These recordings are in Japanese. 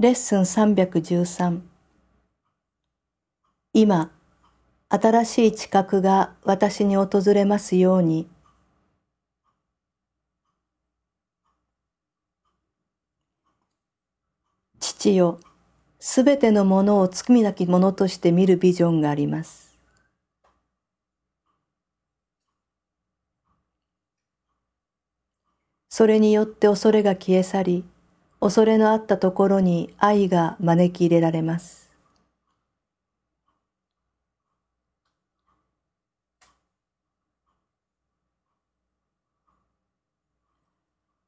レッスン313今、新しい知覚が私に訪れますように。父よ、すべてのものを罪なきものとして見るビジョンがあります。それによって恐れが消え去り、恐れのあったところに愛が招き入れられます。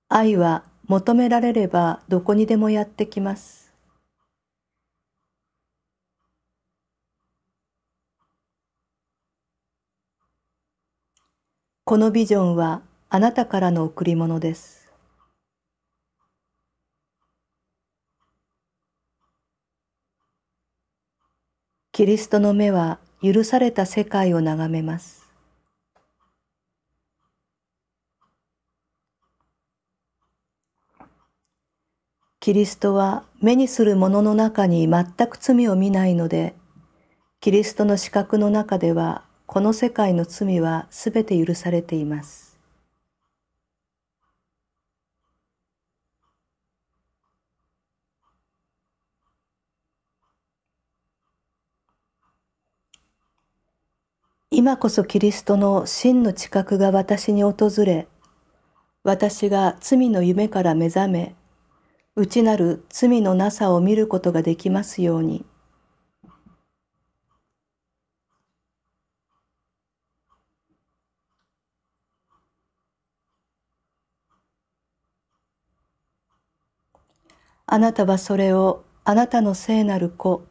愛は求められればどこにでもやってきます。このビジョンはあなたからの贈り物です。キリストの目は許された世界を眺めます。キリストは目にするものの中に全く罪を見ないので、キリストの視覚の中ではこの世界の罪はすべて許されています。今こそキリストの真の知覚が私に訪れ、私が罪の夢から目覚め、内なる罪のなさを見ることができますように。あなたはそれをあなたの聖なる子、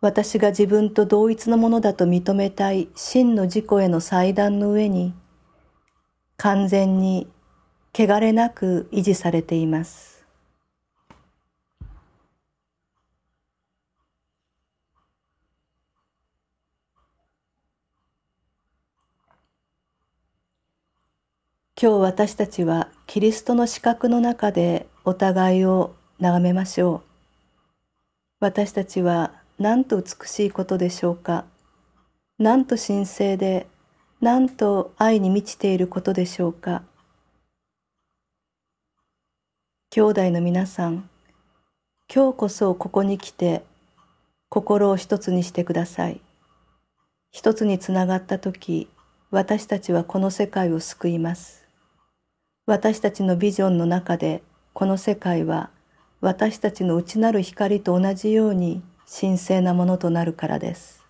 私が自分と同一のものだと認めたい真の自己への祭壇の上に完全に汚れなく維持されています。今日私たちはキリストの資格の中でお互いを眺めましょう。私たちはなんと美しいことでしょうか？なんと神聖で、なんと愛に満ちていることでしょうか？兄弟の皆さん、今日こそここに来て、心を一つにしてください。一つにつながったとき、私たちはこの世界を救います。私たちのビジョンの中で、この世界は私たちの内なる光と同じように神聖なものとなるからです。